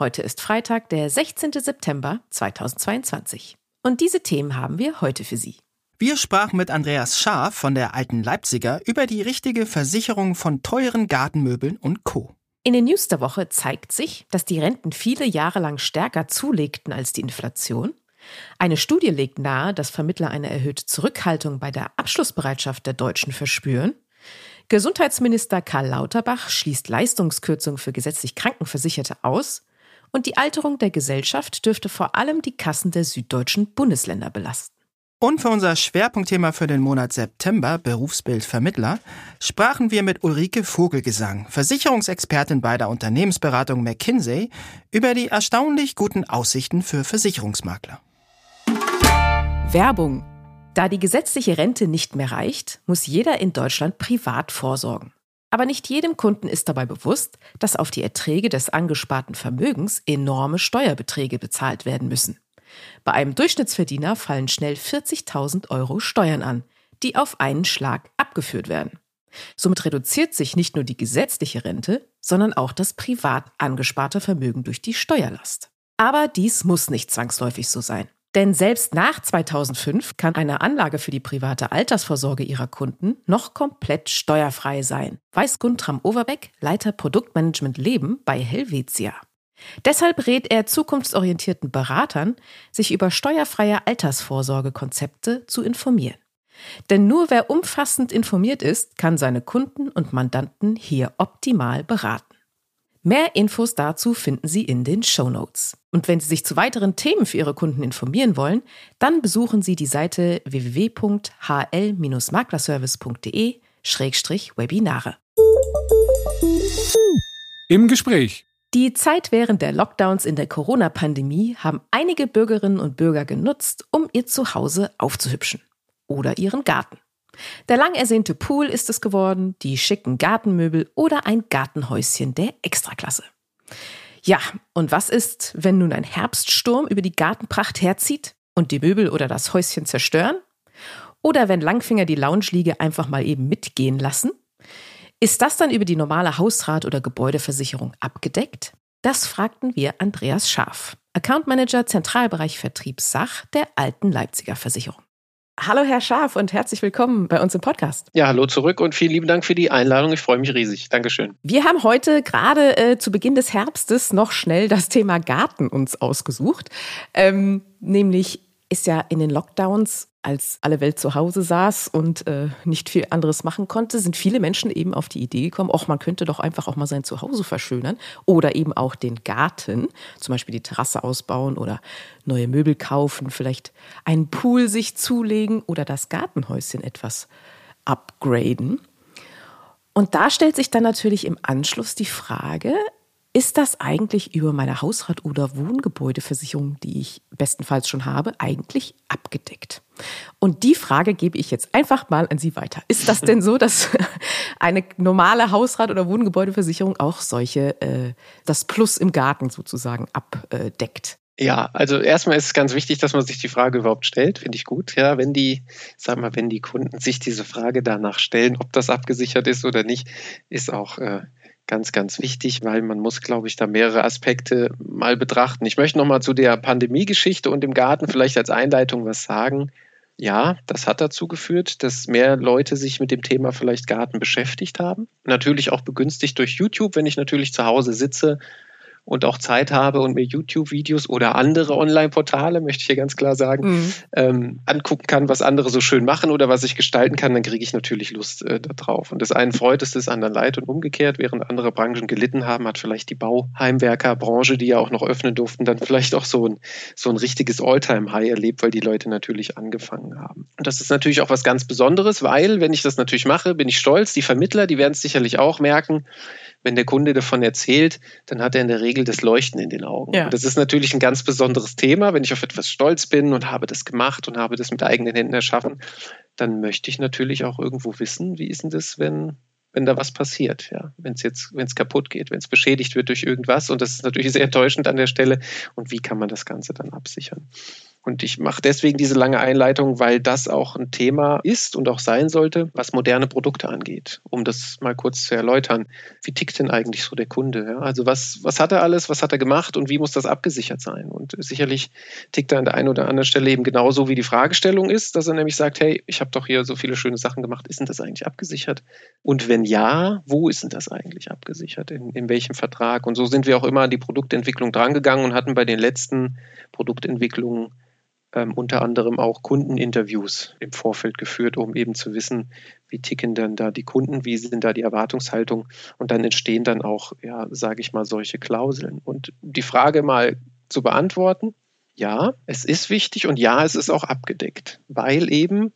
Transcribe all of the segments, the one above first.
Heute ist Freitag, der 16. September 2022. Und diese Themen haben wir heute für Sie. Wir sprachen mit Andreas Schaaf von der Alten Leipziger über die richtige Versicherung von teuren Gartenmöbeln und Co. In den News der Woche zeigt sich, dass die Renten viele Jahre lang stärker zulegten als die Inflation. Eine Studie legt nahe, dass Vermittler eine erhöhte Zurückhaltung bei der Abschlussbereitschaft der Deutschen verspüren. Gesundheitsminister Karl Lauterbach schließt Leistungskürzungen für gesetzlich Krankenversicherte aus. Und die Alterung der Gesellschaft dürfte vor allem die Kassen der süddeutschen Bundesländer belasten. Und für unser Schwerpunktthema für den Monat September, Berufsbild Vermittler, sprachen wir mit Ulrike Vogelgesang, Versicherungsexpertin bei der Unternehmensberatung McKinsey, über die erstaunlich guten Aussichten für Versicherungsmakler. Werbung. Da die gesetzliche Rente nicht mehr reicht, muss jeder in Deutschland privat vorsorgen. Aber nicht jedem Kunden ist dabei bewusst, dass auf die Erträge des angesparten Vermögens enorme Steuerbeträge bezahlt werden müssen. Bei einem Durchschnittsverdiener fallen schnell 40.000 Euro Steuern an, die auf einen Schlag abgeführt werden. Somit reduziert sich nicht nur die gesetzliche Rente, sondern auch das privat angesparte Vermögen durch die Steuerlast. Aber dies muss nicht zwangsläufig so sein. Denn selbst nach 2005 kann eine Anlage für die private Altersvorsorge ihrer Kunden noch komplett steuerfrei sein, weiß Guntram Overbeck, Leiter Produktmanagement Leben bei Helvetia. Deshalb rät er zukunftsorientierten Beratern, sich über steuerfreie Altersvorsorgekonzepte zu informieren. Denn nur wer umfassend informiert ist, kann seine Kunden und Mandanten hier optimal beraten. Mehr Infos dazu finden Sie in den Show Notes. Und wenn Sie sich zu weiteren Themen für Ihre Kunden informieren wollen, dann besuchen Sie die Seite www.hl-maklerservice.de-webinare. Im Gespräch. Die Zeit während der Lockdowns in der Corona-Pandemie haben einige Bürgerinnen und Bürger genutzt, um ihr Zuhause aufzuhübschen. Oder ihren Garten. Der lang ersehnte Pool ist es geworden, die schicken Gartenmöbel oder ein Gartenhäuschen der Extraklasse. Ja, und was ist, wenn nun ein Herbststurm über die Gartenpracht herzieht und die Möbel oder das Häuschen zerstören? Oder wenn Langfinger die Lounge-Liege einfach mal eben mitgehen lassen? Ist das dann über die normale Hausrat- oder Gebäudeversicherung abgedeckt? Das fragten wir Andreas Scharf, Account Manager Zentralbereich Vertrieb Sach der Alten Leipziger Versicherung. Hallo Herr Scharf und herzlich willkommen bei uns im Podcast. Ja, hallo zurück und vielen lieben Dank für die Einladung. Ich freue mich riesig. Dankeschön. Wir haben heute gerade äh, zu Beginn des Herbstes noch schnell das Thema Garten uns ausgesucht. Ähm, nämlich ist ja in den Lockdowns, als alle Welt zu Hause saß und äh, nicht viel anderes machen konnte, sind viele Menschen eben auf die Idee gekommen, auch man könnte doch einfach auch mal sein Zuhause verschönern oder eben auch den Garten, zum Beispiel die Terrasse ausbauen oder neue Möbel kaufen, vielleicht einen Pool sich zulegen oder das Gartenhäuschen etwas upgraden. Und da stellt sich dann natürlich im Anschluss die Frage, ist das eigentlich über meine Hausrat- oder Wohngebäudeversicherung, die ich bestenfalls schon habe, eigentlich abgedeckt? Und die Frage gebe ich jetzt einfach mal an Sie weiter. Ist das denn so, dass eine normale Hausrat- oder Wohngebäudeversicherung auch solche, äh, das Plus im Garten sozusagen abdeckt? Ja, also erstmal ist es ganz wichtig, dass man sich die Frage überhaupt stellt, finde ich gut. Ja, wenn die, sag mal, wenn die Kunden sich diese Frage danach stellen, ob das abgesichert ist oder nicht, ist auch äh, ganz, ganz wichtig, weil man muss, glaube ich, da mehrere Aspekte mal betrachten. Ich möchte noch mal zu der Pandemiegeschichte und dem Garten vielleicht als Einleitung was sagen. Ja, das hat dazu geführt, dass mehr Leute sich mit dem Thema vielleicht Garten beschäftigt haben. Natürlich auch begünstigt durch YouTube, wenn ich natürlich zu Hause sitze und auch Zeit habe und mir YouTube-Videos oder andere Online-Portale, möchte ich hier ganz klar sagen, mhm. ähm, angucken kann, was andere so schön machen oder was ich gestalten kann, dann kriege ich natürlich Lust äh, darauf. Und das einen freut es des anderen leid und umgekehrt, während andere Branchen gelitten haben, hat vielleicht die Bauheimwerkerbranche, die ja auch noch öffnen durften, dann vielleicht auch so ein, so ein richtiges All-Time-High erlebt, weil die Leute natürlich angefangen haben. Und das ist natürlich auch was ganz Besonderes, weil, wenn ich das natürlich mache, bin ich stolz. Die Vermittler, die werden es sicherlich auch merken, wenn der Kunde davon erzählt, dann hat er in der Regel das Leuchten in den Augen. Ja. Das ist natürlich ein ganz besonderes Thema. Wenn ich auf etwas stolz bin und habe das gemacht und habe das mit eigenen Händen erschaffen, dann möchte ich natürlich auch irgendwo wissen, wie ist denn das, wenn wenn da was passiert, ja, wenn es jetzt, wenn es kaputt geht, wenn es beschädigt wird durch irgendwas und das ist natürlich sehr enttäuschend an der Stelle und wie kann man das Ganze dann absichern? Und ich mache deswegen diese lange Einleitung, weil das auch ein Thema ist und auch sein sollte, was moderne Produkte angeht. Um das mal kurz zu erläutern. Wie tickt denn eigentlich so der Kunde? Ja? Also was, was hat er alles, was hat er gemacht und wie muss das abgesichert sein? Und sicherlich tickt er an der einen oder anderen Stelle eben genauso, wie die Fragestellung ist, dass er nämlich sagt, hey, ich habe doch hier so viele schöne Sachen gemacht, ist denn das eigentlich abgesichert? Und wenn ja, wo ist denn das eigentlich abgesichert? In, in welchem Vertrag? Und so sind wir auch immer an die Produktentwicklung drangegangen und hatten bei den letzten Produktentwicklungen ähm, unter anderem auch Kundeninterviews im Vorfeld geführt, um eben zu wissen, wie ticken denn da die Kunden, wie sind da die Erwartungshaltung und dann entstehen dann auch, ja, sage ich mal, solche Klauseln. Und die Frage mal zu beantworten, ja, es ist wichtig und ja, es ist auch abgedeckt, weil eben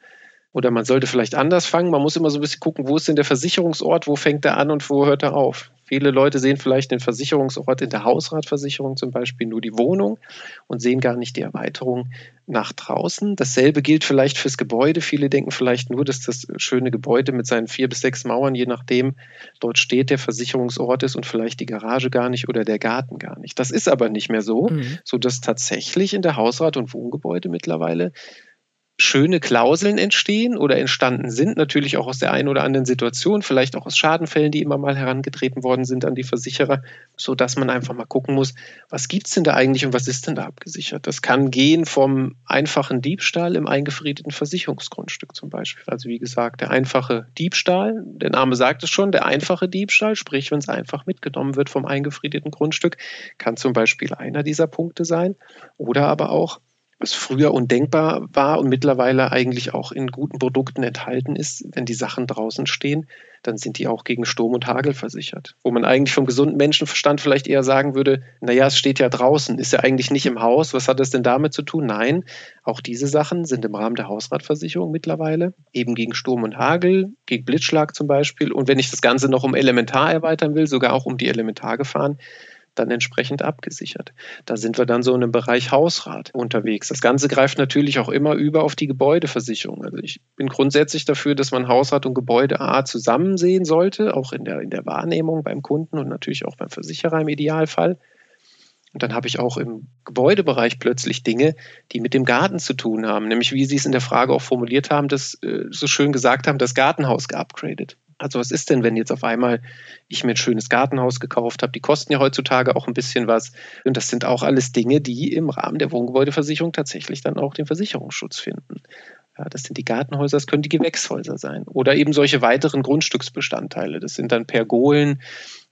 oder man sollte vielleicht anders fangen. Man muss immer so ein bisschen gucken, wo ist denn der Versicherungsort, wo fängt er an und wo hört er auf. Viele Leute sehen vielleicht den Versicherungsort in der Hausratversicherung zum Beispiel nur die Wohnung und sehen gar nicht die Erweiterung nach draußen. Dasselbe gilt vielleicht fürs Gebäude. Viele denken vielleicht nur, dass das schöne Gebäude mit seinen vier bis sechs Mauern, je nachdem, dort steht, der Versicherungsort ist und vielleicht die Garage gar nicht oder der Garten gar nicht. Das ist aber nicht mehr so, mhm. sodass tatsächlich in der Hausrat- und Wohngebäude mittlerweile schöne Klauseln entstehen oder entstanden sind, natürlich auch aus der einen oder anderen Situation, vielleicht auch aus Schadenfällen, die immer mal herangetreten worden sind an die Versicherer, so dass man einfach mal gucken muss, was gibt es denn da eigentlich und was ist denn da abgesichert? Das kann gehen vom einfachen Diebstahl im eingefriedeten Versicherungsgrundstück zum Beispiel. Also wie gesagt, der einfache Diebstahl, der Name sagt es schon, der einfache Diebstahl, sprich, wenn es einfach mitgenommen wird vom eingefriedeten Grundstück, kann zum Beispiel einer dieser Punkte sein oder aber auch was früher undenkbar war und mittlerweile eigentlich auch in guten Produkten enthalten ist, wenn die Sachen draußen stehen, dann sind die auch gegen Sturm und Hagel versichert. Wo man eigentlich vom gesunden Menschenverstand vielleicht eher sagen würde, naja, es steht ja draußen, ist ja eigentlich nicht im Haus, was hat das denn damit zu tun? Nein, auch diese Sachen sind im Rahmen der Hausratversicherung mittlerweile, eben gegen Sturm und Hagel, gegen Blitzschlag zum Beispiel. Und wenn ich das Ganze noch um Elementar erweitern will, sogar auch um die Elementargefahren, dann entsprechend abgesichert. Da sind wir dann so in einem Bereich Hausrat unterwegs. Das Ganze greift natürlich auch immer über auf die Gebäudeversicherung. Also ich bin grundsätzlich dafür, dass man Hausrat und Gebäude A zusammen sehen sollte, auch in der, in der Wahrnehmung beim Kunden und natürlich auch beim Versicherer im Idealfall. Und dann habe ich auch im Gebäudebereich plötzlich Dinge, die mit dem Garten zu tun haben. Nämlich, wie Sie es in der Frage auch formuliert haben, das äh, so schön gesagt haben, das Gartenhaus geupgradet. Also was ist denn, wenn jetzt auf einmal ich mir ein schönes Gartenhaus gekauft habe? Die kosten ja heutzutage auch ein bisschen was. Und das sind auch alles Dinge, die im Rahmen der Wohngebäudeversicherung tatsächlich dann auch den Versicherungsschutz finden. Ja, das sind die Gartenhäuser, das können die Gewächshäuser sein. Oder eben solche weiteren Grundstücksbestandteile. Das sind dann Pergolen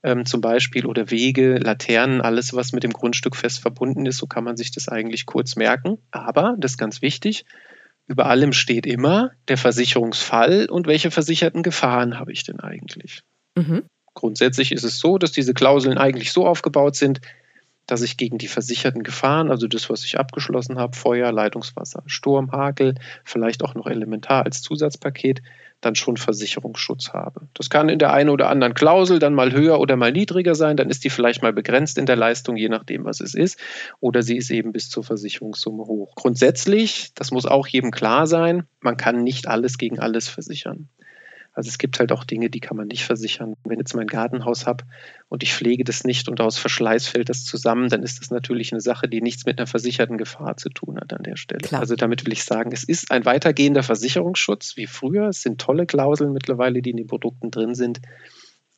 ähm, zum Beispiel oder Wege, Laternen, alles, was mit dem Grundstück fest verbunden ist. So kann man sich das eigentlich kurz merken. Aber, das ist ganz wichtig, über allem steht immer der Versicherungsfall und welche versicherten Gefahren habe ich denn eigentlich. Mhm. Grundsätzlich ist es so, dass diese Klauseln eigentlich so aufgebaut sind, dass ich gegen die versicherten Gefahren, also das, was ich abgeschlossen habe, Feuer, Leitungswasser, Sturm, Hakel, vielleicht auch noch elementar als Zusatzpaket, dann schon Versicherungsschutz habe. Das kann in der einen oder anderen Klausel dann mal höher oder mal niedriger sein, dann ist die vielleicht mal begrenzt in der Leistung, je nachdem, was es ist, oder sie ist eben bis zur Versicherungssumme hoch. Grundsätzlich, das muss auch jedem klar sein, man kann nicht alles gegen alles versichern. Also es gibt halt auch Dinge, die kann man nicht versichern. Wenn ich jetzt mein Gartenhaus habe und ich pflege das nicht und aus Verschleiß fällt das zusammen, dann ist das natürlich eine Sache, die nichts mit einer versicherten Gefahr zu tun hat an der Stelle. Klar. Also damit will ich sagen, es ist ein weitergehender Versicherungsschutz wie früher. Es sind tolle Klauseln mittlerweile, die in den Produkten drin sind.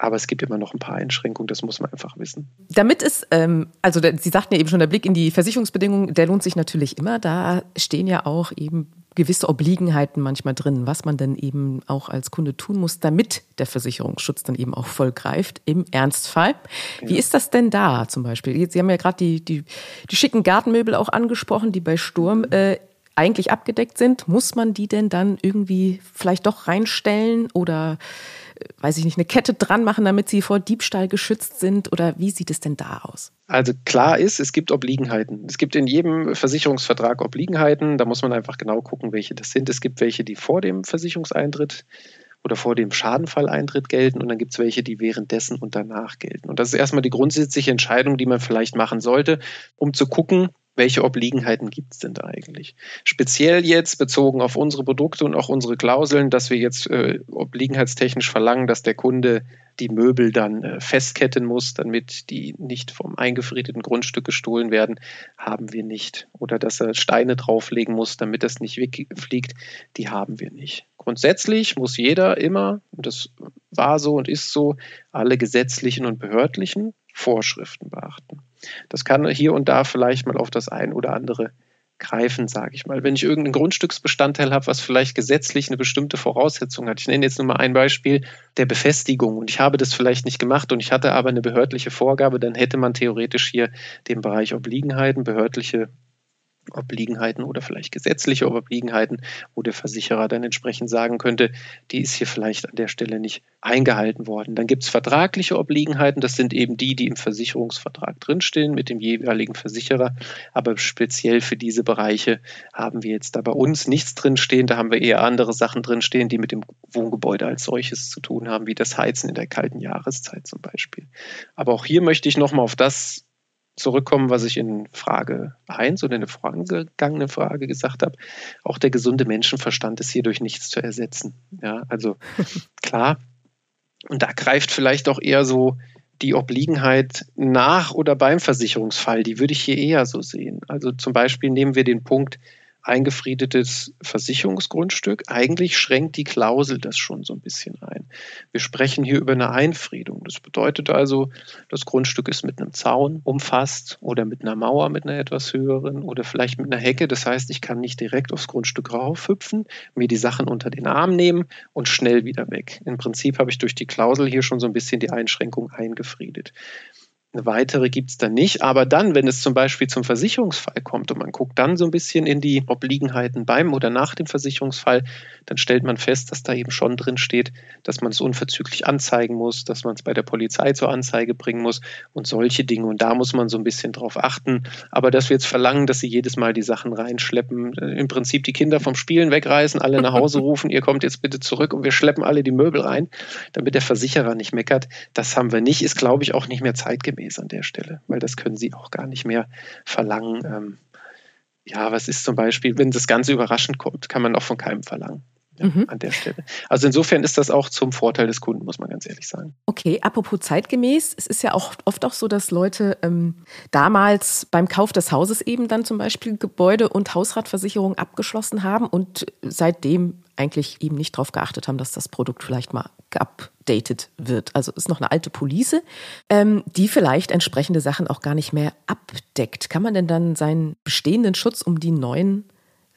Aber es gibt immer noch ein paar Einschränkungen, das muss man einfach wissen. Damit ist, ähm, also Sie sagten ja eben schon, der Blick in die Versicherungsbedingungen, der lohnt sich natürlich immer. Da stehen ja auch eben gewisse Obliegenheiten manchmal drin, was man denn eben auch als Kunde tun muss, damit der Versicherungsschutz dann eben auch voll greift im Ernstfall. Wie ist das denn da zum Beispiel? Sie haben ja gerade die, die, die schicken Gartenmöbel auch angesprochen, die bei Sturm mhm. äh, eigentlich abgedeckt sind. Muss man die denn dann irgendwie vielleicht doch reinstellen oder weiß ich nicht, eine Kette dran machen, damit sie vor Diebstahl geschützt sind? Oder wie sieht es denn da aus? Also klar ist, es gibt Obliegenheiten. Es gibt in jedem Versicherungsvertrag Obliegenheiten. Da muss man einfach genau gucken, welche das sind. Es gibt welche, die vor dem Versicherungseintritt oder vor dem Schadenfalleintritt gelten und dann gibt es welche, die währenddessen und danach gelten. Und das ist erstmal die grundsätzliche Entscheidung, die man vielleicht machen sollte, um zu gucken, welche Obliegenheiten gibt es denn da eigentlich? Speziell jetzt bezogen auf unsere Produkte und auch unsere Klauseln, dass wir jetzt äh, obliegenheitstechnisch verlangen, dass der Kunde die Möbel dann äh, festketten muss, damit die nicht vom eingefriedeten Grundstück gestohlen werden, haben wir nicht. Oder dass er Steine drauflegen muss, damit das nicht wegfliegt, die haben wir nicht. Grundsätzlich muss jeder immer, und das war so und ist so, alle gesetzlichen und behördlichen Vorschriften beachten. Das kann hier und da vielleicht mal auf das ein oder andere greifen, sage ich mal. Wenn ich irgendeinen Grundstücksbestandteil habe, was vielleicht gesetzlich eine bestimmte Voraussetzung hat. Ich nenne jetzt nur mal ein Beispiel der Befestigung und ich habe das vielleicht nicht gemacht und ich hatte aber eine behördliche Vorgabe, dann hätte man theoretisch hier den Bereich Obliegenheiten, behördliche Obliegenheiten oder vielleicht gesetzliche Obliegenheiten, wo der Versicherer dann entsprechend sagen könnte, die ist hier vielleicht an der Stelle nicht eingehalten worden. Dann gibt es vertragliche Obliegenheiten, das sind eben die, die im Versicherungsvertrag drinstehen mit dem jeweiligen Versicherer. Aber speziell für diese Bereiche haben wir jetzt da bei uns nichts drinstehen. Da haben wir eher andere Sachen drinstehen, die mit dem Wohngebäude als solches zu tun haben, wie das Heizen in der kalten Jahreszeit zum Beispiel. Aber auch hier möchte ich nochmal auf das zurückkommen, was ich in Frage 1 oder in der vorangegangenen Frage gesagt habe. Auch der gesunde Menschenverstand ist hier durch nichts zu ersetzen. Ja, also klar. Und da greift vielleicht auch eher so die Obliegenheit nach oder beim Versicherungsfall. Die würde ich hier eher so sehen. Also zum Beispiel nehmen wir den Punkt, eingefriedetes Versicherungsgrundstück. Eigentlich schränkt die Klausel das schon so ein bisschen ein. Wir sprechen hier über eine Einfriedung. Das bedeutet also, das Grundstück ist mit einem Zaun umfasst oder mit einer Mauer mit einer etwas höheren oder vielleicht mit einer Hecke. Das heißt, ich kann nicht direkt aufs Grundstück raufhüpfen, mir die Sachen unter den Arm nehmen und schnell wieder weg. Im Prinzip habe ich durch die Klausel hier schon so ein bisschen die Einschränkung eingefriedet. Eine weitere gibt es dann nicht. Aber dann, wenn es zum Beispiel zum Versicherungsfall kommt und man guckt dann so ein bisschen in die Obliegenheiten beim oder nach dem Versicherungsfall, dann stellt man fest, dass da eben schon drin steht, dass man es unverzüglich anzeigen muss, dass man es bei der Polizei zur Anzeige bringen muss und solche Dinge. Und da muss man so ein bisschen drauf achten. Aber dass wir jetzt verlangen, dass sie jedes Mal die Sachen reinschleppen, äh, im Prinzip die Kinder vom Spielen wegreißen, alle nach Hause rufen, ihr kommt jetzt bitte zurück und wir schleppen alle die Möbel rein, damit der Versicherer nicht meckert, das haben wir nicht, ist glaube ich auch nicht mehr zeitgemäß zeitgemäß an der Stelle, weil das können sie auch gar nicht mehr verlangen. Ähm, ja, was ist zum Beispiel, wenn das Ganze überraschend kommt, kann man auch von keinem verlangen. Ja, mhm. an der Stelle. Also insofern ist das auch zum Vorteil des Kunden, muss man ganz ehrlich sagen. Okay, apropos zeitgemäß, es ist ja auch oft auch so, dass Leute ähm, damals beim Kauf des Hauses eben dann zum Beispiel Gebäude- und Hausratversicherung abgeschlossen haben und seitdem eigentlich eben nicht darauf geachtet haben, dass das Produkt vielleicht mal geupdatet wird. Also ist noch eine alte Police, ähm, die vielleicht entsprechende Sachen auch gar nicht mehr abdeckt. Kann man denn dann seinen bestehenden Schutz um die neuen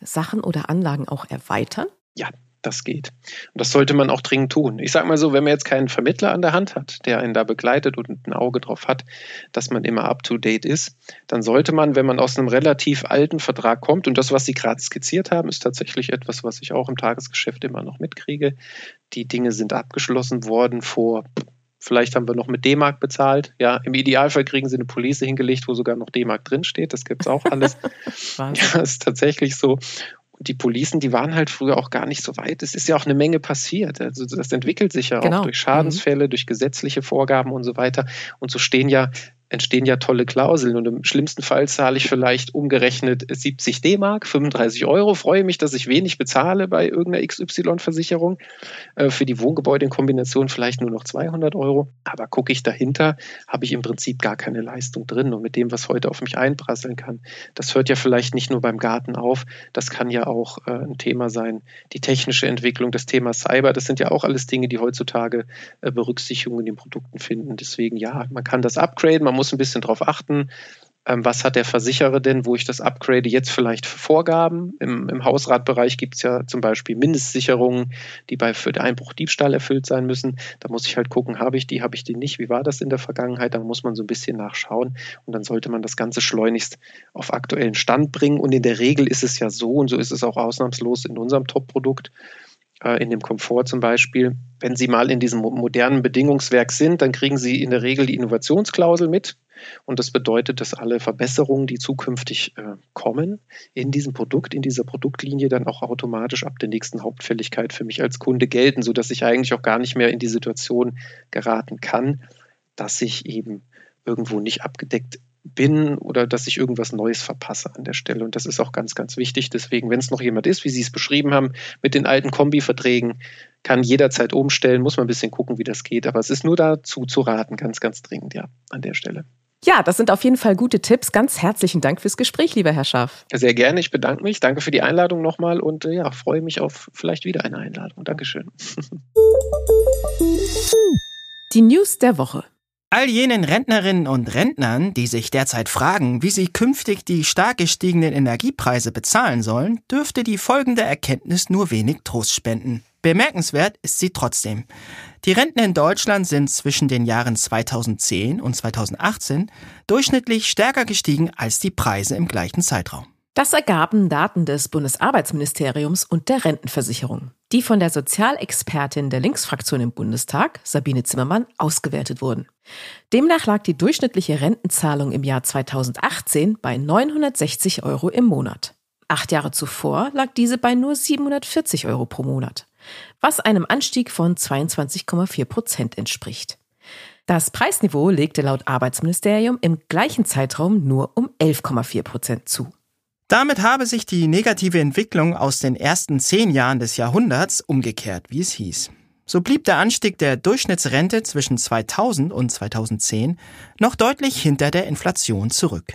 Sachen oder Anlagen auch erweitern? Ja, das geht. Und das sollte man auch dringend tun. Ich sage mal so, wenn man jetzt keinen Vermittler an der Hand hat, der einen da begleitet und ein Auge drauf hat, dass man immer up-to-date ist, dann sollte man, wenn man aus einem relativ alten Vertrag kommt, und das, was Sie gerade skizziert haben, ist tatsächlich etwas, was ich auch im Tagesgeschäft immer noch mitkriege. Die Dinge sind abgeschlossen worden vor Vielleicht haben wir noch mit D-Mark bezahlt. Ja, im Idealfall kriegen sie eine Police hingelegt, wo sogar noch D-Mark drinsteht. Das gibt es auch alles. ja, ist tatsächlich so. Und die Policen, die waren halt früher auch gar nicht so weit. Es ist ja auch eine Menge passiert. Also das entwickelt sich ja genau. auch durch Schadensfälle, mhm. durch gesetzliche Vorgaben und so weiter. Und so stehen ja entstehen ja tolle Klauseln und im schlimmsten Fall zahle ich vielleicht umgerechnet 70 D-Mark, 35 Euro, freue mich, dass ich wenig bezahle bei irgendeiner XY-Versicherung, äh, für die Wohngebäude in Kombination vielleicht nur noch 200 Euro, aber gucke ich dahinter, habe ich im Prinzip gar keine Leistung drin. Und mit dem, was heute auf mich einprasseln kann, das hört ja vielleicht nicht nur beim Garten auf, das kann ja auch äh, ein Thema sein, die technische Entwicklung, das Thema Cyber, das sind ja auch alles Dinge, die heutzutage äh, Berücksichtigung in den Produkten finden, deswegen ja, man kann das upgraden, man muss ein bisschen darauf achten, ähm, was hat der Versicherer denn, wo ich das upgrade, jetzt vielleicht Vorgaben. Im, im Hausratbereich gibt es ja zum Beispiel Mindestsicherungen, die bei für den Einbruch Diebstahl erfüllt sein müssen. Da muss ich halt gucken, habe ich die, habe ich die nicht, wie war das in der Vergangenheit? Da muss man so ein bisschen nachschauen und dann sollte man das Ganze schleunigst auf aktuellen Stand bringen. Und in der Regel ist es ja so, und so ist es auch ausnahmslos in unserem Top-Produkt, in dem Komfort zum Beispiel. Wenn Sie mal in diesem modernen Bedingungswerk sind, dann kriegen Sie in der Regel die Innovationsklausel mit. Und das bedeutet, dass alle Verbesserungen, die zukünftig äh, kommen, in diesem Produkt, in dieser Produktlinie dann auch automatisch ab der nächsten Hauptfälligkeit für mich als Kunde gelten, sodass ich eigentlich auch gar nicht mehr in die Situation geraten kann, dass ich eben irgendwo nicht abgedeckt bin oder dass ich irgendwas Neues verpasse an der Stelle. Und das ist auch ganz, ganz wichtig. Deswegen, wenn es noch jemand ist, wie Sie es beschrieben haben, mit den alten Kombiverträgen, kann jederzeit umstellen, muss man ein bisschen gucken, wie das geht. Aber es ist nur dazu zu raten, ganz, ganz dringend, ja, an der Stelle. Ja, das sind auf jeden Fall gute Tipps. Ganz herzlichen Dank fürs Gespräch, lieber Herr Schaff. Sehr gerne. Ich bedanke mich. Danke für die Einladung nochmal und äh, ja, freue mich auf vielleicht wieder eine Einladung. Dankeschön. Die News der Woche. All jenen Rentnerinnen und Rentnern, die sich derzeit fragen, wie sie künftig die stark gestiegenen Energiepreise bezahlen sollen, dürfte die folgende Erkenntnis nur wenig Trost spenden. Bemerkenswert ist sie trotzdem. Die Renten in Deutschland sind zwischen den Jahren 2010 und 2018 durchschnittlich stärker gestiegen als die Preise im gleichen Zeitraum. Das ergaben Daten des Bundesarbeitsministeriums und der Rentenversicherung, die von der Sozialexpertin der Linksfraktion im Bundestag, Sabine Zimmermann, ausgewertet wurden. Demnach lag die durchschnittliche Rentenzahlung im Jahr 2018 bei 960 Euro im Monat. Acht Jahre zuvor lag diese bei nur 740 Euro pro Monat, was einem Anstieg von 22,4 Prozent entspricht. Das Preisniveau legte laut Arbeitsministerium im gleichen Zeitraum nur um 11,4 Prozent zu. Damit habe sich die negative Entwicklung aus den ersten zehn Jahren des Jahrhunderts umgekehrt, wie es hieß. So blieb der Anstieg der Durchschnittsrente zwischen 2000 und 2010 noch deutlich hinter der Inflation zurück.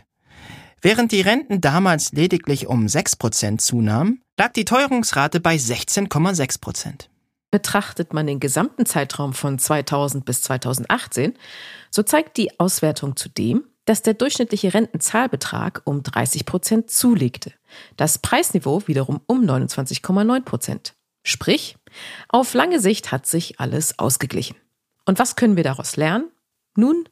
Während die Renten damals lediglich um 6% zunahmen, lag die Teuerungsrate bei 16,6%. Betrachtet man den gesamten Zeitraum von 2000 bis 2018, so zeigt die Auswertung zudem, dass der durchschnittliche Rentenzahlbetrag um 30 Prozent zulegte, das Preisniveau wiederum um 29,9 Prozent. Sprich, auf lange Sicht hat sich alles ausgeglichen. Und was können wir daraus lernen? Nun,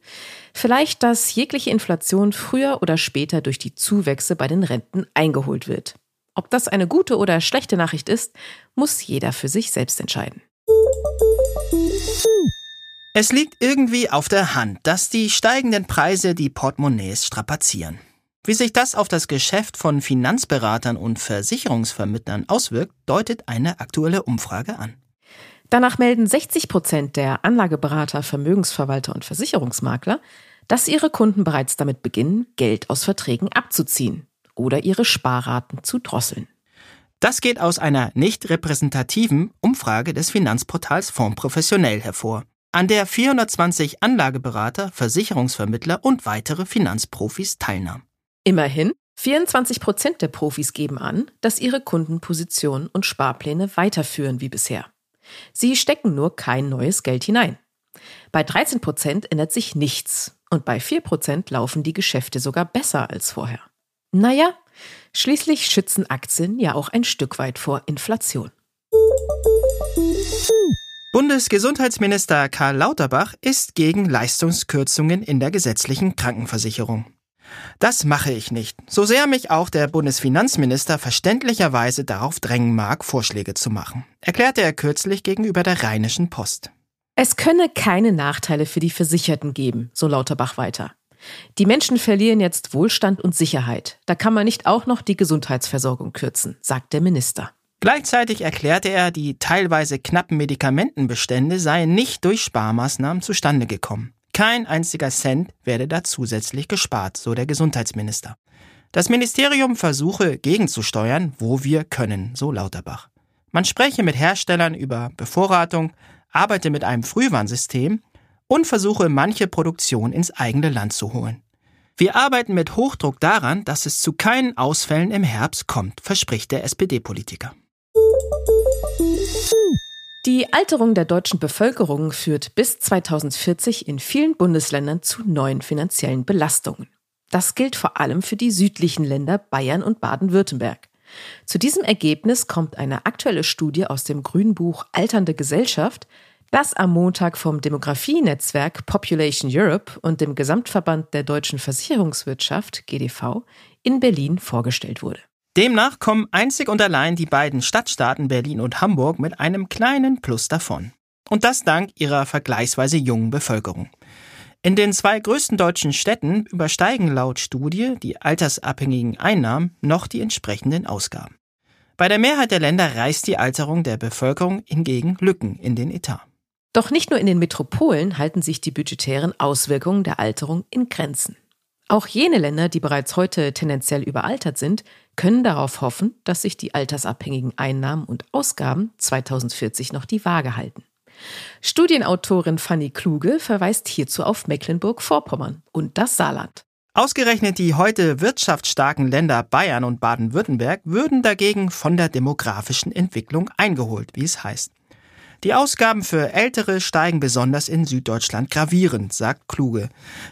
vielleicht, dass jegliche Inflation früher oder später durch die Zuwächse bei den Renten eingeholt wird. Ob das eine gute oder schlechte Nachricht ist, muss jeder für sich selbst entscheiden. Es liegt irgendwie auf der Hand, dass die steigenden Preise die Portemonnaies strapazieren. Wie sich das auf das Geschäft von Finanzberatern und Versicherungsvermittlern auswirkt, deutet eine aktuelle Umfrage an. Danach melden 60 Prozent der Anlageberater, Vermögensverwalter und Versicherungsmakler, dass ihre Kunden bereits damit beginnen, Geld aus Verträgen abzuziehen oder ihre Sparraten zu drosseln. Das geht aus einer nicht repräsentativen Umfrage des Finanzportals Fonds Professionell hervor an der 420 Anlageberater, Versicherungsvermittler und weitere Finanzprofis teilnahmen. Immerhin, 24 Prozent der Profis geben an, dass ihre Kunden Positionen und Sparpläne weiterführen wie bisher. Sie stecken nur kein neues Geld hinein. Bei 13 Prozent ändert sich nichts und bei 4 Prozent laufen die Geschäfte sogar besser als vorher. Naja, schließlich schützen Aktien ja auch ein Stück weit vor Inflation. Bundesgesundheitsminister Karl Lauterbach ist gegen Leistungskürzungen in der gesetzlichen Krankenversicherung. Das mache ich nicht, so sehr mich auch der Bundesfinanzminister verständlicherweise darauf drängen mag, Vorschläge zu machen, erklärte er kürzlich gegenüber der Rheinischen Post. Es könne keine Nachteile für die Versicherten geben, so Lauterbach weiter. Die Menschen verlieren jetzt Wohlstand und Sicherheit. Da kann man nicht auch noch die Gesundheitsversorgung kürzen, sagt der Minister. Gleichzeitig erklärte er, die teilweise knappen Medikamentenbestände seien nicht durch Sparmaßnahmen zustande gekommen. Kein einziger Cent werde da zusätzlich gespart, so der Gesundheitsminister. Das Ministerium versuche gegenzusteuern, wo wir können, so Lauterbach. Man spreche mit Herstellern über Bevorratung, arbeite mit einem Frühwarnsystem und versuche manche Produktion ins eigene Land zu holen. Wir arbeiten mit Hochdruck daran, dass es zu keinen Ausfällen im Herbst kommt, verspricht der SPD-Politiker. Die Alterung der deutschen Bevölkerung führt bis 2040 in vielen Bundesländern zu neuen finanziellen Belastungen. Das gilt vor allem für die südlichen Länder Bayern und Baden-Württemberg. Zu diesem Ergebnis kommt eine aktuelle Studie aus dem Grünbuch Alternde Gesellschaft, das am Montag vom Demografienetzwerk Population Europe und dem Gesamtverband der deutschen Versicherungswirtschaft GDV in Berlin vorgestellt wurde. Demnach kommen einzig und allein die beiden Stadtstaaten Berlin und Hamburg mit einem kleinen Plus davon. Und das dank ihrer vergleichsweise jungen Bevölkerung. In den zwei größten deutschen Städten übersteigen laut Studie die altersabhängigen Einnahmen noch die entsprechenden Ausgaben. Bei der Mehrheit der Länder reißt die Alterung der Bevölkerung hingegen Lücken in den Etat. Doch nicht nur in den Metropolen halten sich die budgetären Auswirkungen der Alterung in Grenzen. Auch jene Länder, die bereits heute tendenziell überaltert sind, können darauf hoffen, dass sich die altersabhängigen Einnahmen und Ausgaben 2040 noch die Waage halten. Studienautorin Fanny Kluge verweist hierzu auf Mecklenburg-Vorpommern und das Saarland. Ausgerechnet die heute wirtschaftsstarken Länder Bayern und Baden-Württemberg würden dagegen von der demografischen Entwicklung eingeholt, wie es heißt. Die Ausgaben für Ältere steigen besonders in Süddeutschland gravierend, sagt Kluge.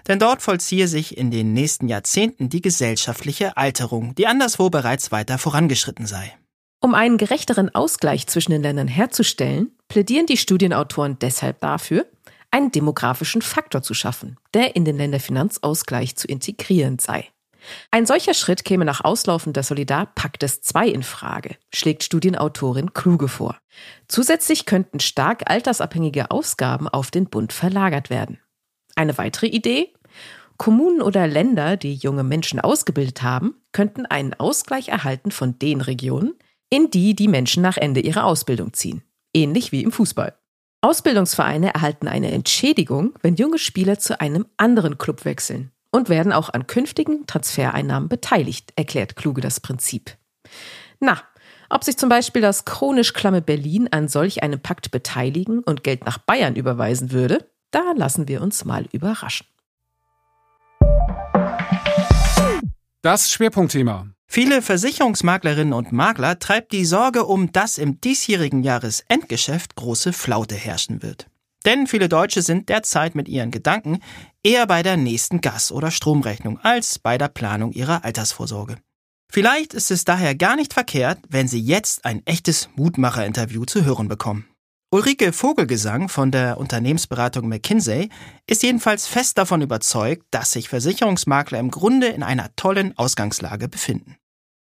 Denn dort vollziehe sich in den nächsten Jahrzehnten die gesellschaftliche Alterung, die anderswo bereits weiter vorangeschritten sei. Um einen gerechteren Ausgleich zwischen den Ländern herzustellen, plädieren die Studienautoren deshalb dafür, einen demografischen Faktor zu schaffen, der in den Länderfinanzausgleich zu integrieren sei. Ein solcher Schritt käme nach Auslaufen des Solidarpaktes II in Frage, schlägt Studienautorin Kluge vor. Zusätzlich könnten stark altersabhängige Ausgaben auf den Bund verlagert werden. Eine weitere Idee? Kommunen oder Länder, die junge Menschen ausgebildet haben, könnten einen Ausgleich erhalten von den Regionen, in die die Menschen nach Ende ihrer Ausbildung ziehen. Ähnlich wie im Fußball. Ausbildungsvereine erhalten eine Entschädigung, wenn junge Spieler zu einem anderen Club wechseln und werden auch an künftigen Transfereinnahmen beteiligt, erklärt Kluge das Prinzip. Na, ob sich zum Beispiel das chronisch klamme Berlin an solch einem Pakt beteiligen und Geld nach Bayern überweisen würde, da lassen wir uns mal überraschen. Das Schwerpunktthema. Viele Versicherungsmaklerinnen und Makler treibt die Sorge um, dass im diesjährigen Jahresendgeschäft große Flaute herrschen wird. Denn viele Deutsche sind derzeit mit ihren Gedanken eher bei der nächsten Gas- oder Stromrechnung als bei der Planung ihrer Altersvorsorge. Vielleicht ist es daher gar nicht verkehrt, wenn Sie jetzt ein echtes Mutmacher-Interview zu hören bekommen. Ulrike Vogelgesang von der Unternehmensberatung McKinsey ist jedenfalls fest davon überzeugt, dass sich Versicherungsmakler im Grunde in einer tollen Ausgangslage befinden.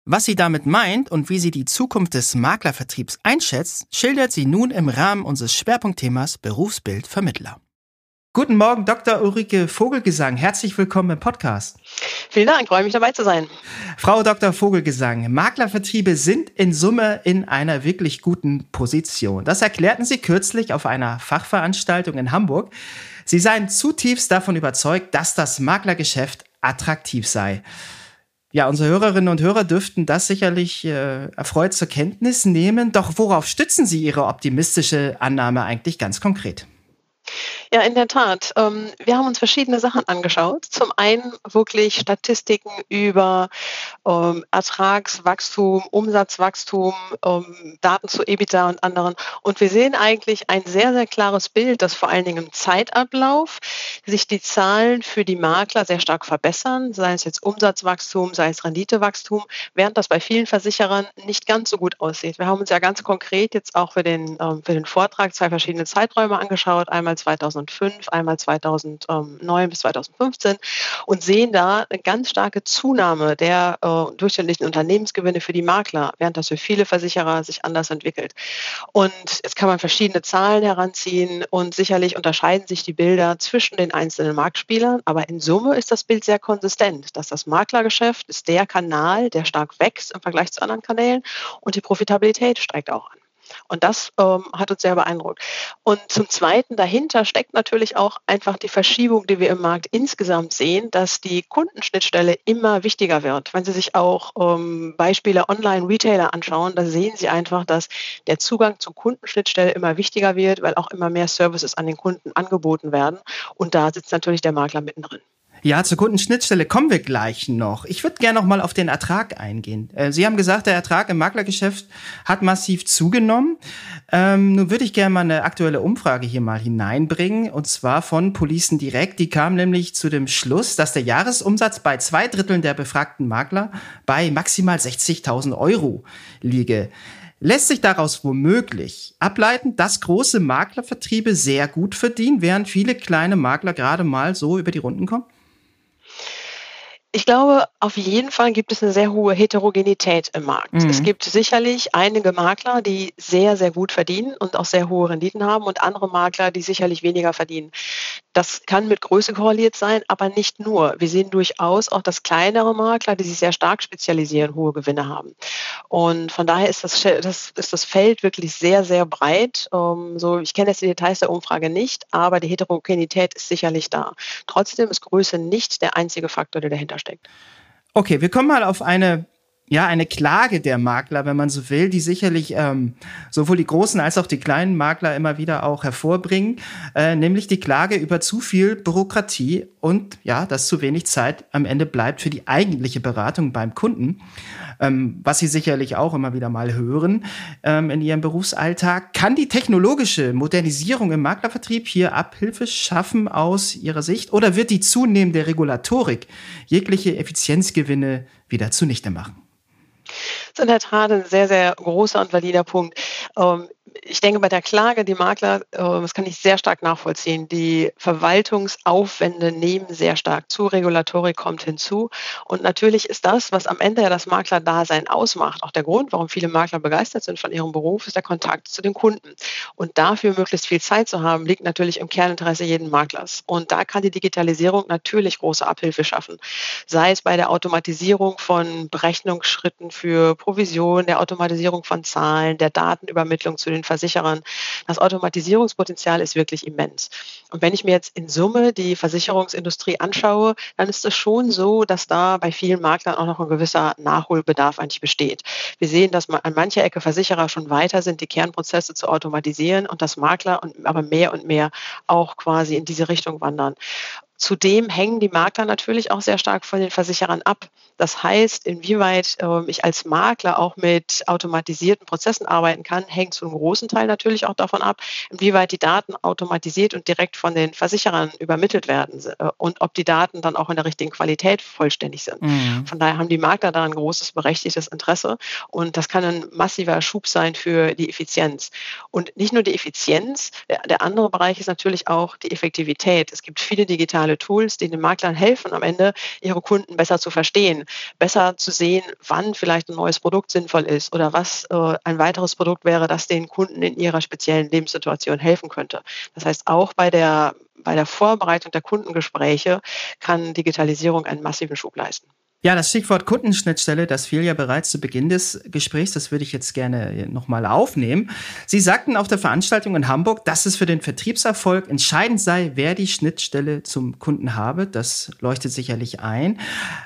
Was sie damit meint und wie sie die Zukunft des Maklervertriebs einschätzt, schildert sie nun im Rahmen unseres Schwerpunktthemas Berufsbild Vermittler. Guten Morgen, Dr. Ulrike Vogelgesang. Herzlich willkommen im Podcast. Vielen Dank, freue mich dabei zu sein. Frau Dr. Vogelgesang, Maklervertriebe sind in Summe in einer wirklich guten Position. Das erklärten Sie kürzlich auf einer Fachveranstaltung in Hamburg. Sie seien zutiefst davon überzeugt, dass das Maklergeschäft attraktiv sei. Ja, unsere Hörerinnen und Hörer dürften das sicherlich äh, erfreut zur Kenntnis nehmen. Doch worauf stützen Sie Ihre optimistische Annahme eigentlich ganz konkret? Ja, in der Tat. Ähm, wir haben uns verschiedene Sachen angeschaut. Zum einen wirklich Statistiken über ähm, Ertragswachstum, Umsatzwachstum, ähm, Daten zu EBITDA und anderen. Und wir sehen eigentlich ein sehr, sehr klares Bild, dass vor allen Dingen im Zeitablauf sich die Zahlen für die Makler sehr stark verbessern, sei es jetzt Umsatzwachstum, sei es Renditewachstum, während das bei vielen Versicherern nicht ganz so gut aussieht. Wir haben uns ja ganz konkret jetzt auch für den, für den Vortrag zwei verschiedene Zeiträume angeschaut, einmal 2000 2005, einmal 2009 bis 2015 und sehen da eine ganz starke Zunahme der äh, durchschnittlichen Unternehmensgewinne für die Makler, während das für viele Versicherer sich anders entwickelt. Und jetzt kann man verschiedene Zahlen heranziehen und sicherlich unterscheiden sich die Bilder zwischen den einzelnen Marktspielern, aber in Summe ist das Bild sehr konsistent, dass das Maklergeschäft ist der Kanal, der stark wächst im Vergleich zu anderen Kanälen und die Profitabilität steigt auch an. Und das ähm, hat uns sehr beeindruckt. Und zum Zweiten dahinter steckt natürlich auch einfach die Verschiebung, die wir im Markt insgesamt sehen, dass die Kundenschnittstelle immer wichtiger wird. Wenn Sie sich auch ähm, Beispiele Online-Retailer anschauen, da sehen Sie einfach, dass der Zugang zur Kundenschnittstelle immer wichtiger wird, weil auch immer mehr Services an den Kunden angeboten werden. Und da sitzt natürlich der Makler mittendrin. Ja, zur Kundenschnittstelle kommen wir gleich noch. Ich würde gerne noch mal auf den Ertrag eingehen. Äh, Sie haben gesagt, der Ertrag im Maklergeschäft hat massiv zugenommen. Ähm, nun würde ich gerne mal eine aktuelle Umfrage hier mal hineinbringen, und zwar von Policen Direkt. Die kam nämlich zu dem Schluss, dass der Jahresumsatz bei zwei Dritteln der befragten Makler bei maximal 60.000 Euro liege. Lässt sich daraus womöglich ableiten, dass große Maklervertriebe sehr gut verdienen, während viele kleine Makler gerade mal so über die Runden kommen? Ich glaube, auf jeden Fall gibt es eine sehr hohe Heterogenität im Markt. Mhm. Es gibt sicherlich einige Makler, die sehr, sehr gut verdienen und auch sehr hohe Renditen haben und andere Makler, die sicherlich weniger verdienen. Das kann mit Größe korreliert sein, aber nicht nur. Wir sehen durchaus auch, dass kleinere Makler, die sich sehr stark spezialisieren, hohe Gewinne haben. Und von daher ist das, das, ist das Feld wirklich sehr, sehr breit. Ähm, so, ich kenne jetzt die Details der Umfrage nicht, aber die Heterogenität ist sicherlich da. Trotzdem ist Größe nicht der einzige Faktor, der dahinter steckt. Okay, wir kommen mal auf eine ja, eine Klage der Makler, wenn man so will, die sicherlich ähm, sowohl die großen als auch die kleinen Makler immer wieder auch hervorbringen, äh, nämlich die Klage über zu viel Bürokratie und ja, dass zu wenig Zeit am Ende bleibt für die eigentliche Beratung beim Kunden, ähm, was Sie sicherlich auch immer wieder mal hören ähm, in Ihrem Berufsalltag. Kann die technologische Modernisierung im Maklervertrieb hier Abhilfe schaffen aus Ihrer Sicht oder wird die zunehmende Regulatorik jegliche Effizienzgewinne wieder zunichte machen? Ist in der Tat ein sehr, sehr großer und valider Punkt. Ähm, ich denke, bei der Klage, die Makler, äh, das kann ich sehr stark nachvollziehen, die Verwaltungsaufwände nehmen sehr stark zu, Regulatorik kommt hinzu. Und natürlich ist das, was am Ende ja das Maklerdasein ausmacht, auch der Grund, warum viele Makler begeistert sind von ihrem Beruf, ist der Kontakt zu den Kunden. Und dafür möglichst viel Zeit zu haben, liegt natürlich im Kerninteresse jeden Maklers. Und da kann die Digitalisierung natürlich große Abhilfe schaffen. Sei es bei der Automatisierung von Berechnungsschritten für Provision, der Automatisierung von Zahlen, der Datenübermittlung zu den Versicherern. Das Automatisierungspotenzial ist wirklich immens. Und wenn ich mir jetzt in Summe die Versicherungsindustrie anschaue, dann ist es schon so, dass da bei vielen Maklern auch noch ein gewisser Nachholbedarf eigentlich besteht. Wir sehen, dass man an mancher Ecke Versicherer schon weiter sind, die Kernprozesse zu automatisieren und dass Makler und aber mehr und mehr auch quasi in diese Richtung wandern. Zudem hängen die Makler natürlich auch sehr stark von den Versicherern ab. Das heißt, inwieweit äh, ich als Makler auch mit automatisierten Prozessen arbeiten kann, hängt zu einem großen Teil natürlich auch davon ab, inwieweit die Daten automatisiert und direkt von den Versicherern übermittelt werden äh, und ob die Daten dann auch in der richtigen Qualität vollständig sind. Mhm. Von daher haben die Makler da ein großes berechtigtes Interesse und das kann ein massiver Schub sein für die Effizienz. Und nicht nur die Effizienz, der, der andere Bereich ist natürlich auch die Effektivität. Es gibt viele digitale digitale Tools, die den Maklern helfen, am Ende ihre Kunden besser zu verstehen, besser zu sehen, wann vielleicht ein neues Produkt sinnvoll ist oder was äh, ein weiteres Produkt wäre, das den Kunden in ihrer speziellen Lebenssituation helfen könnte. Das heißt, auch bei der, bei der Vorbereitung der Kundengespräche kann Digitalisierung einen massiven Schub leisten. Ja, das Stichwort Kundenschnittstelle, das fiel ja bereits zu Beginn des Gesprächs, das würde ich jetzt gerne nochmal aufnehmen. Sie sagten auf der Veranstaltung in Hamburg, dass es für den Vertriebserfolg entscheidend sei, wer die Schnittstelle zum Kunden habe. Das leuchtet sicherlich ein.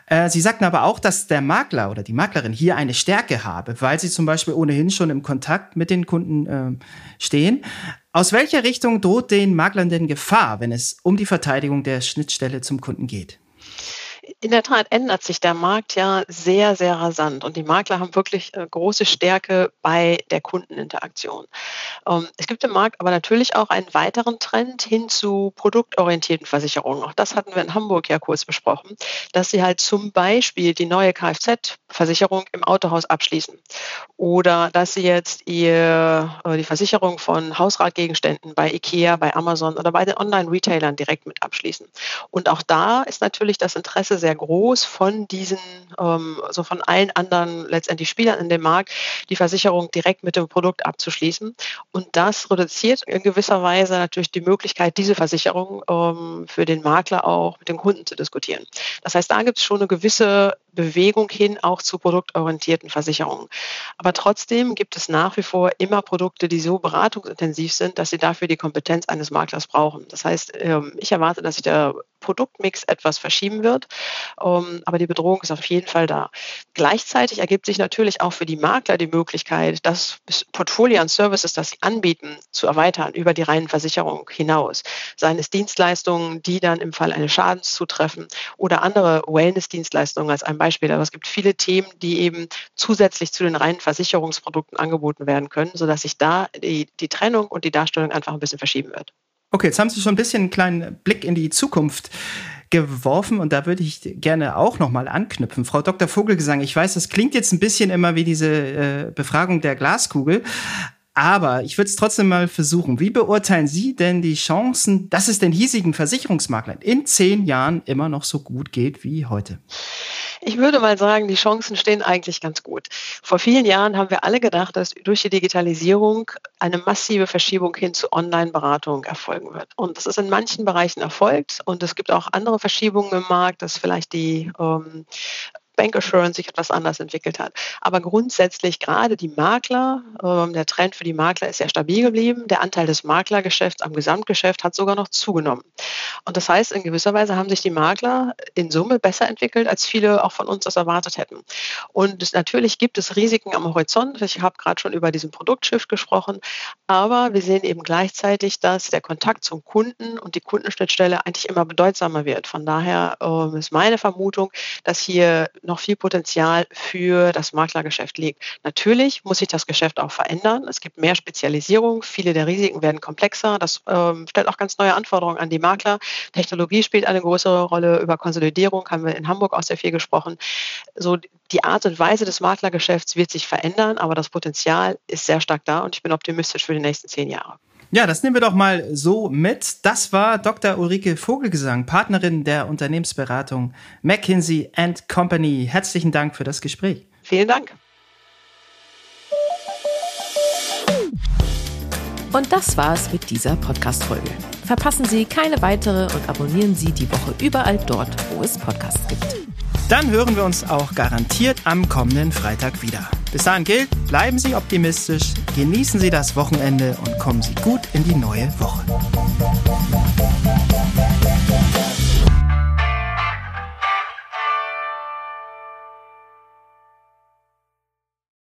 Äh, sie sagten aber auch, dass der Makler oder die Maklerin hier eine Stärke habe, weil sie zum Beispiel ohnehin schon im Kontakt mit den Kunden äh, stehen. Aus welcher Richtung droht den Maklern denn Gefahr, wenn es um die Verteidigung der Schnittstelle zum Kunden geht? In der Tat ändert sich der Markt ja sehr, sehr rasant und die Makler haben wirklich äh, große Stärke bei der Kundeninteraktion. Ähm, es gibt im Markt aber natürlich auch einen weiteren Trend hin zu produktorientierten Versicherungen. Auch das hatten wir in Hamburg ja kurz besprochen, dass sie halt zum Beispiel die neue Kfz-Versicherung im Autohaus abschließen oder dass sie jetzt ihr, äh, die Versicherung von Hausratgegenständen bei IKEA, bei Amazon oder bei den Online-Retailern direkt mit abschließen. Und auch da ist natürlich das Interesse sehr groß von diesen, ähm, also von allen anderen letztendlich Spielern in dem Markt, die Versicherung direkt mit dem Produkt abzuschließen. Und das reduziert in gewisser Weise natürlich die Möglichkeit, diese Versicherung ähm, für den Makler auch mit den Kunden zu diskutieren. Das heißt, da gibt es schon eine gewisse Bewegung hin auch zu produktorientierten Versicherungen. Aber trotzdem gibt es nach wie vor immer Produkte, die so beratungsintensiv sind, dass sie dafür die Kompetenz eines Maklers brauchen. Das heißt, ähm, ich erwarte, dass sich der Produktmix etwas verschieben wird, ähm, aber die Bedrohung ist auf jeden Fall da. Gleichzeitig ergibt sich natürlich auch für die Makler die Möglichkeit, das Portfolio an Services, das sie anbieten, zu erweitern über die reinen Versicherung hinaus. Seien es Dienstleistungen, die dann im Fall eines Schadens zutreffen oder andere Wellness-Dienstleistungen als ein Beispiel. Aber es gibt viele Themen, die eben zusätzlich zu den reinen Versicherungsprodukten angeboten werden können, sodass sich da die, die Trennung und die Darstellung einfach ein bisschen verschieben wird. Okay, jetzt haben Sie schon ein bisschen einen kleinen Blick in die Zukunft geworfen und da würde ich gerne auch nochmal anknüpfen. Frau Dr. Vogelgesang, ich weiß, das klingt jetzt ein bisschen immer wie diese äh, Befragung der Glaskugel, aber ich würde es trotzdem mal versuchen. Wie beurteilen Sie denn die Chancen, dass es den hiesigen Versicherungsmaklern in zehn Jahren immer noch so gut geht wie heute? Ich würde mal sagen, die Chancen stehen eigentlich ganz gut. Vor vielen Jahren haben wir alle gedacht, dass durch die Digitalisierung eine massive Verschiebung hin zu Online-Beratung erfolgen wird. Und das ist in manchen Bereichen erfolgt und es gibt auch andere Verschiebungen im Markt, dass vielleicht die ähm, Bankassurance sich etwas anders entwickelt hat. Aber grundsätzlich gerade die Makler, äh, der Trend für die Makler ist sehr stabil geblieben. Der Anteil des Maklergeschäfts am Gesamtgeschäft hat sogar noch zugenommen. Und das heißt, in gewisser Weise haben sich die Makler in Summe besser entwickelt, als viele auch von uns das erwartet hätten. Und es, natürlich gibt es Risiken am Horizont. Ich habe gerade schon über diesen Produktschiff gesprochen. Aber wir sehen eben gleichzeitig, dass der Kontakt zum Kunden und die Kundenschnittstelle eigentlich immer bedeutsamer wird. Von daher äh, ist meine Vermutung, dass hier noch viel Potenzial für das Maklergeschäft liegt. Natürlich muss sich das Geschäft auch verändern. Es gibt mehr Spezialisierung. Viele der Risiken werden komplexer. Das ähm, stellt auch ganz neue Anforderungen an die Makler. Technologie spielt eine größere Rolle. Über Konsolidierung haben wir in Hamburg auch sehr viel gesprochen. So die Art und Weise des Maklergeschäfts wird sich verändern, aber das Potenzial ist sehr stark da und ich bin optimistisch für die nächsten zehn Jahre. Ja, das nehmen wir doch mal so mit. Das war Dr. Ulrike Vogelgesang, Partnerin der Unternehmensberatung McKinsey Company. Herzlichen Dank für das Gespräch. Vielen Dank. Und das war's mit dieser Podcast-Folge. Verpassen Sie keine weitere und abonnieren Sie die Woche überall dort, wo es Podcasts gibt. Dann hören wir uns auch garantiert am kommenden Freitag wieder. Bis dahin gilt, bleiben Sie optimistisch, genießen Sie das Wochenende und kommen Sie gut in die neue Woche.